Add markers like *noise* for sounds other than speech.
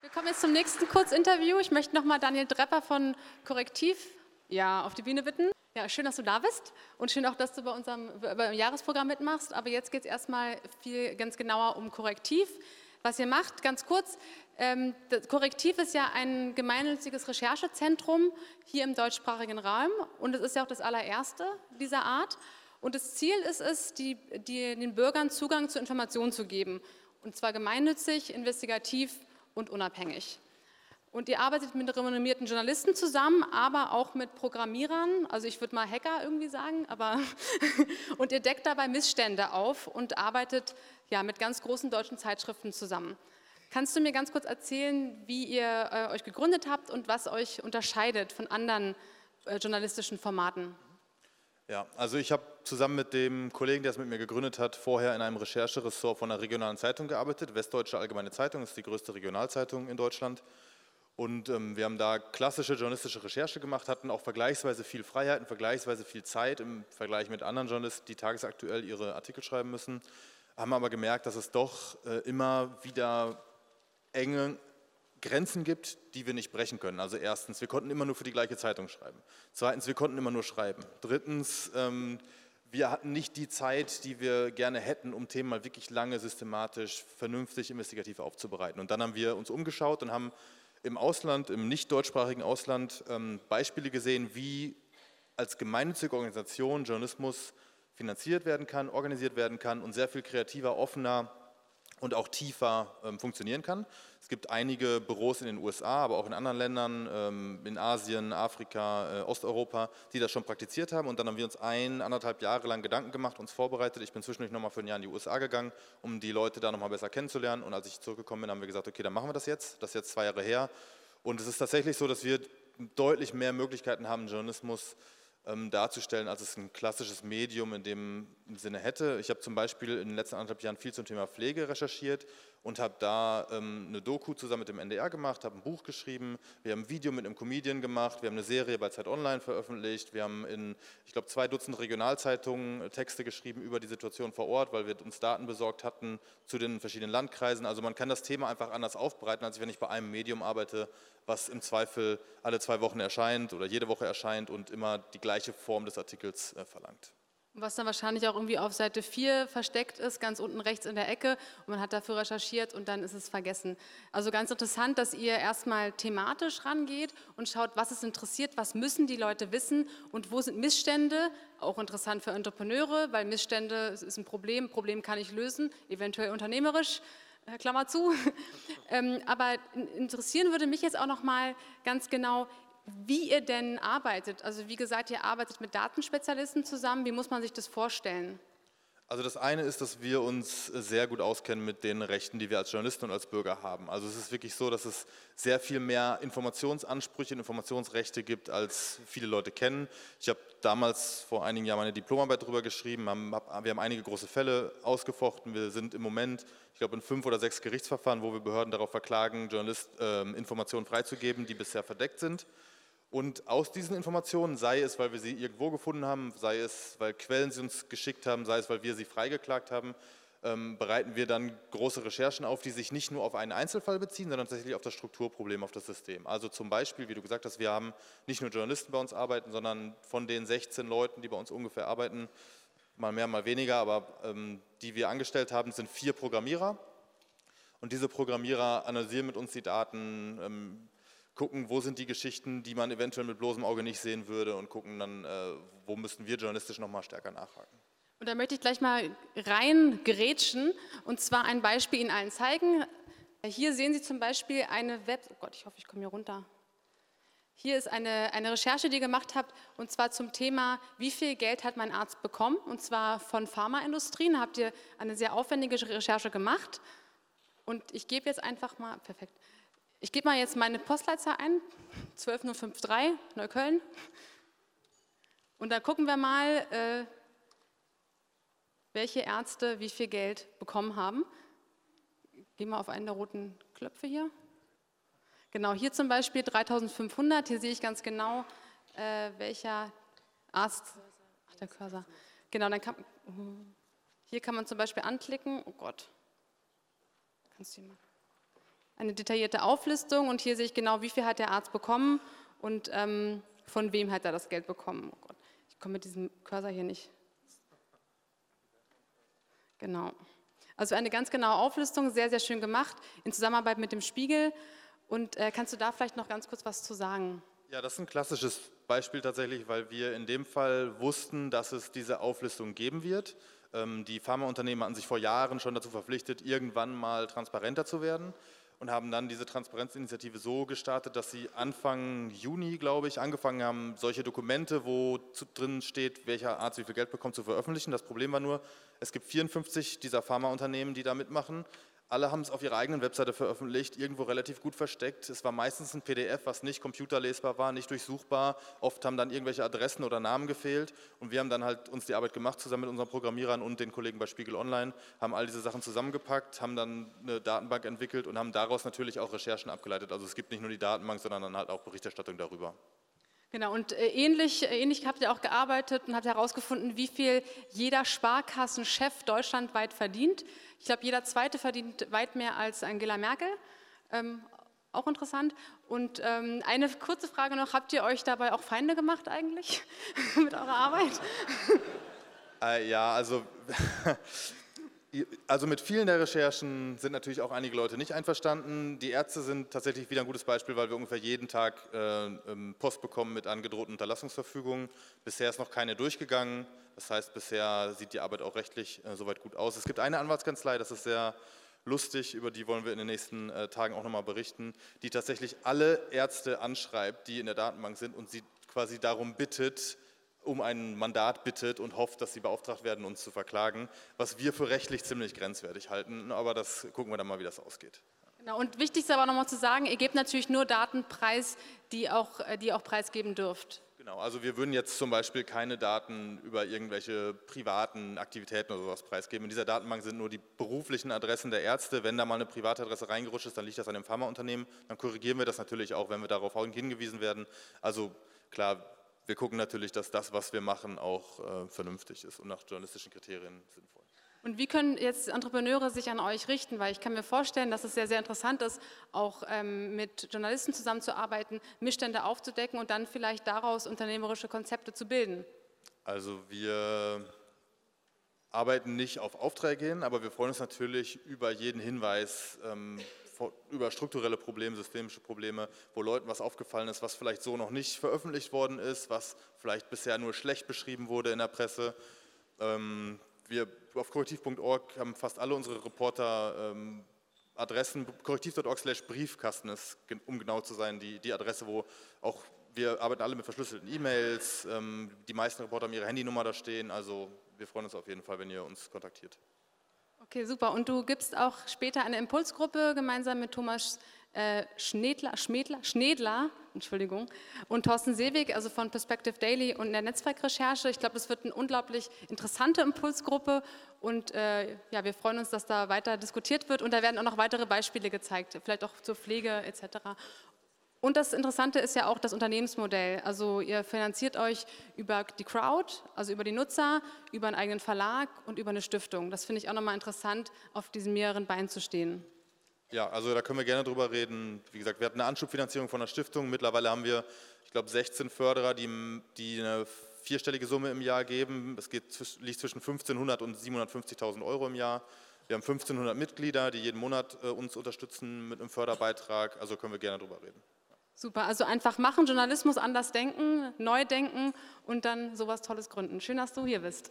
Wir kommen jetzt zum nächsten Kurzinterview. Ich möchte nochmal Daniel Drepper von Korrektiv ja, auf die Bühne bitten. Ja, schön, dass du da bist und schön auch, dass du bei unserem bei Jahresprogramm mitmachst. Aber jetzt geht es erstmal viel ganz genauer um Korrektiv. Was ihr macht, ganz kurz, ähm, Korrektiv ist ja ein gemeinnütziges Recherchezentrum hier im deutschsprachigen Raum und es ist ja auch das allererste dieser Art. Und das Ziel ist es, die, die, den Bürgern Zugang zu Informationen zu geben. Und zwar gemeinnützig, investigativ und unabhängig. Und ihr arbeitet mit renommierten Journalisten zusammen, aber auch mit Programmierern, also ich würde mal Hacker irgendwie sagen, aber *laughs* und ihr deckt dabei Missstände auf und arbeitet ja mit ganz großen deutschen Zeitschriften zusammen. Kannst du mir ganz kurz erzählen, wie ihr äh, euch gegründet habt und was euch unterscheidet von anderen äh, journalistischen Formaten? Ja, also ich habe zusammen mit dem Kollegen, der es mit mir gegründet hat, vorher in einem Rechercheressort von einer regionalen Zeitung gearbeitet. Westdeutsche Allgemeine Zeitung ist die größte Regionalzeitung in Deutschland. Und ähm, wir haben da klassische journalistische Recherche gemacht, hatten auch vergleichsweise viel Freiheiten, vergleichsweise viel Zeit im Vergleich mit anderen Journalisten, die tagesaktuell ihre Artikel schreiben müssen, haben aber gemerkt, dass es doch äh, immer wieder enge Grenzen gibt, die wir nicht brechen können. Also erstens, wir konnten immer nur für die gleiche Zeitung schreiben. Zweitens, wir konnten immer nur schreiben. Drittens, ähm, wir hatten nicht die Zeit, die wir gerne hätten, um Themen mal wirklich lange, systematisch, vernünftig, investigativ aufzubereiten. Und dann haben wir uns umgeschaut und haben im Ausland, im nicht deutschsprachigen Ausland ähm, Beispiele gesehen, wie als gemeinnützige Organisation Journalismus finanziert werden kann, organisiert werden kann und sehr viel kreativer, offener und auch tiefer ähm, funktionieren kann. Es gibt einige Büros in den USA, aber auch in anderen Ländern, ähm, in Asien, Afrika, äh, Osteuropa, die das schon praktiziert haben. Und dann haben wir uns ein, anderthalb Jahre lang Gedanken gemacht, uns vorbereitet. Ich bin zwischendurch nochmal für ein Jahr in die USA gegangen, um die Leute da nochmal besser kennenzulernen. Und als ich zurückgekommen bin, haben wir gesagt, okay, dann machen wir das jetzt. Das ist jetzt zwei Jahre her. Und es ist tatsächlich so, dass wir deutlich mehr Möglichkeiten haben, Journalismus ähm, darzustellen, als es ein klassisches Medium in dem Sinne hätte. Ich habe zum Beispiel in den letzten anderthalb Jahren viel zum Thema Pflege recherchiert und habe da ähm, eine Doku zusammen mit dem NDR gemacht, habe ein Buch geschrieben, wir haben ein Video mit einem Comedian gemacht, wir haben eine Serie bei Zeit Online veröffentlicht, wir haben in, ich glaube, zwei Dutzend Regionalzeitungen äh, Texte geschrieben über die Situation vor Ort, weil wir uns Daten besorgt hatten zu den verschiedenen Landkreisen. Also man kann das Thema einfach anders aufbereiten, als wenn ich bei einem Medium arbeite, was im Zweifel alle zwei Wochen erscheint oder jede Woche erscheint und immer die gleiche Form des Artikels äh, verlangt. Was dann wahrscheinlich auch irgendwie auf Seite 4 versteckt ist, ganz unten rechts in der Ecke. Und man hat dafür recherchiert und dann ist es vergessen. Also ganz interessant, dass ihr erstmal thematisch rangeht und schaut, was es interessiert, was müssen die Leute wissen und wo sind Missstände. Auch interessant für Entrepreneure, weil Missstände ist ein Problem. Problem kann ich lösen, eventuell unternehmerisch. Klammer zu. *laughs* Ähm, aber interessieren würde mich jetzt auch noch mal ganz genau, wie ihr denn arbeitet. Also wie gesagt, ihr arbeitet mit Datenspezialisten zusammen. Wie muss man sich das vorstellen? Also das eine ist, dass wir uns sehr gut auskennen mit den Rechten, die wir als Journalisten und als Bürger haben. Also es ist wirklich so, dass es sehr viel mehr Informationsansprüche und Informationsrechte gibt, als viele Leute kennen. Ich habe damals vor einigen Jahren meine Diplomarbeit darüber geschrieben. wir haben einige große Fälle ausgefochten. Wir sind im Moment, ich glaube, in fünf oder sechs Gerichtsverfahren, wo wir Behörden darauf verklagen, Journalisten äh, Informationen freizugeben, die bisher verdeckt sind. Und aus diesen Informationen, sei es, weil wir sie irgendwo gefunden haben, sei es, weil Quellen sie uns geschickt haben, sei es, weil wir sie freigeklagt haben, ähm, bereiten wir dann große Recherchen auf, die sich nicht nur auf einen Einzelfall beziehen, sondern tatsächlich auf das Strukturproblem, auf das System. Also zum Beispiel, wie du gesagt hast, wir haben nicht nur Journalisten bei uns arbeiten, sondern von den 16 Leuten, die bei uns ungefähr arbeiten, mal mehr, mal weniger, aber ähm, die wir angestellt haben, sind vier Programmierer. Und diese Programmierer analysieren mit uns die Daten, ähm, gucken, wo sind die Geschichten, die man eventuell mit bloßem Auge nicht sehen würde und gucken dann, äh, wo müssten wir journalistisch noch mal stärker nachhaken. Und da möchte ich gleich mal rein gerätschen und zwar ein Beispiel Ihnen allen zeigen. Hier sehen Sie zum Beispiel eine Web... Oh Gott, ich hoffe, ich komme hier runter. Hier ist eine, eine Recherche, die ihr gemacht habt, und zwar zum Thema, wie viel Geld hat mein Arzt bekommen, und zwar von Pharmaindustrien. Da habt ihr eine sehr aufwendige Recherche gemacht. Und ich gebe jetzt einfach mal, perfekt, ich gebe mal jetzt meine Postleitzahl ein, 12053 Neukölln. Und da gucken wir mal, äh, welche Ärzte wie viel Geld bekommen haben. Gehen wir auf einen der roten Knöpfe hier. Genau, hier zum Beispiel 3500. Hier sehe ich ganz genau, äh, welcher Arzt Ach, der Cursor. Genau, dann kann, hier kann man zum Beispiel anklicken, oh Gott, kannst du hier mal. Eine detaillierte Auflistung und hier sehe ich genau, wie viel hat der Arzt bekommen und ähm, von wem hat er das Geld bekommen. Oh Gott, ich komme mit diesem Cursor hier nicht. Genau. Also eine ganz genaue Auflistung, sehr, sehr schön gemacht, in Zusammenarbeit mit dem Spiegel. Und äh, kannst du da vielleicht noch ganz kurz was zu sagen? Ja, das ist ein klassisches Beispiel tatsächlich, weil wir in dem Fall wussten, dass es diese Auflistung geben wird. Ähm, die Pharmaunternehmen hatten sich vor Jahren schon dazu verpflichtet, irgendwann mal transparenter zu werden und haben dann diese Transparenzinitiative so gestartet, dass sie Anfang Juni, glaube ich, angefangen haben, solche Dokumente, wo drin steht, welcher Arzt wie viel Geld bekommt, zu veröffentlichen. Das Problem war nur, es gibt 54 dieser Pharmaunternehmen, die da mitmachen. Alle haben es auf ihrer eigenen Webseite veröffentlicht, irgendwo relativ gut versteckt. Es war meistens ein PDF, was nicht computerlesbar war, nicht durchsuchbar. Oft haben dann irgendwelche Adressen oder Namen gefehlt. Und wir haben dann halt uns die Arbeit gemacht, zusammen mit unseren Programmierern und den Kollegen bei Spiegel Online, haben all diese Sachen zusammengepackt, haben dann eine Datenbank entwickelt und haben daraus natürlich auch Recherchen abgeleitet. Also es gibt nicht nur die Datenbank, sondern dann halt auch Berichterstattung darüber. Genau, und äh, ähnlich, äh, ähnlich habt ihr auch gearbeitet und habt herausgefunden, wie viel jeder Sparkassenchef deutschlandweit verdient. Ich glaube, jeder Zweite verdient weit mehr als Angela Merkel. Ähm, auch interessant. Und ähm, eine kurze Frage noch, habt ihr euch dabei auch Feinde gemacht eigentlich *laughs* mit eurer Arbeit? Äh, ja, also *laughs* Also mit vielen der Recherchen sind natürlich auch einige Leute nicht einverstanden. Die Ärzte sind tatsächlich wieder ein gutes Beispiel, weil wir ungefähr jeden Tag äh, ähm, Post bekommen mit angedrohten Unterlassungsverfügungen. Bisher ist noch keine durchgegangen. Das heißt, bisher sieht die Arbeit auch rechtlich äh, soweit gut aus. Es gibt eine Anwaltskanzlei, das ist sehr lustig, über die wollen wir in den nächsten äh, Tagen auch nochmal berichten, die tatsächlich alle Ärzte anschreibt, die in der Datenbank sind und sie quasi darum bittet, um ein Mandat bittet und hofft, dass sie beauftragt werden, uns zu verklagen, was wir für rechtlich ziemlich grenzwertig halten. Aber das gucken wir dann mal, wie das ausgeht. Genau, und wichtig ist aber nochmal zu sagen, ihr gebt natürlich nur Daten preis, die auch, äh, die auch preisgeben dürft. Genau, also wir würden jetzt zum Beispiel keine Daten über irgendwelche privaten Aktivitäten oder sowas preisgeben. In dieser Datenbank sind nur die beruflichen Adressen der Ärzte. Wenn da mal eine Privatadresse reingerutscht ist, dann liegt das an dem Pharmaunternehmen. Dann korrigieren wir das natürlich auch, wenn wir darauf hingewiesen werden. Also klar, wir gucken natürlich, dass das, was wir machen, auch äh, vernünftig ist und nach journalistischen Kriterien sinnvoll. Und wie können jetzt Entrepreneure sich an euch richten? Weil ich kann mir vorstellen, dass es sehr, sehr interessant ist, auch ähm, mit Journalisten zusammenzuarbeiten, Missstände aufzudecken und dann vielleicht daraus unternehmerische Konzepte zu bilden. Also wir arbeiten nicht auf Aufträge hin, aber wir freuen uns natürlich über jeden Hinweis, ähm, über strukturelle Probleme, systemische Probleme, wo Leuten was aufgefallen ist, was vielleicht so noch nicht veröffentlicht worden ist, was vielleicht bisher nur schlecht beschrieben wurde in der Presse. Ähm, wir auf korrektiv.org haben fast alle unsere Reporter ähm, Adressen, korrektiv.org slash Briefkasten ist, um genau zu sein, die, die Adresse, wo auch, wir arbeiten alle mit verschlüsselten E-Mails, ähm, die meisten Reporter haben ihre Handynummer da stehen, also wir freuen uns auf jeden Fall, wenn ihr uns kontaktiert. Okay, super. Und du gibst auch später eine Impulsgruppe gemeinsam mit Thomas äh, Schnedler, Schmedler, Schnedler Entschuldigung, und Thorsten Seewig, also von Perspective Daily und der Netzwerkrecherche. Ich glaube, das wird eine unglaublich interessante Impulsgruppe und äh, ja, wir freuen uns, dass da weiter diskutiert wird und da werden auch noch weitere Beispiele gezeigt, vielleicht auch zur Pflege etc. Und das Interessante ist ja auch das Unternehmensmodell. Also ihr finanziert euch über die Crowd, also über die Nutzer, über einen eigenen Verlag und über eine Stiftung. Das finde ich auch nochmal interessant, auf diesen mehreren Beinen zu stehen. Ja, also da können wir gerne drüber reden. Wie gesagt, wir hatten eine Anschubfinanzierung von der Stiftung. Mittlerweile haben wir, ich glaube, 16 Förderer, die, die eine vierstellige Summe im Jahr geben. Es geht, liegt zwischen 1500 und 750.000 Euro im Jahr. Wir haben 1500 Mitglieder, die jeden Monat äh, uns unterstützen mit einem Förderbeitrag. Also können wir gerne drüber reden. Super, also einfach machen, Journalismus anders denken, neu denken und dann sowas Tolles gründen. Schön, dass du hier bist.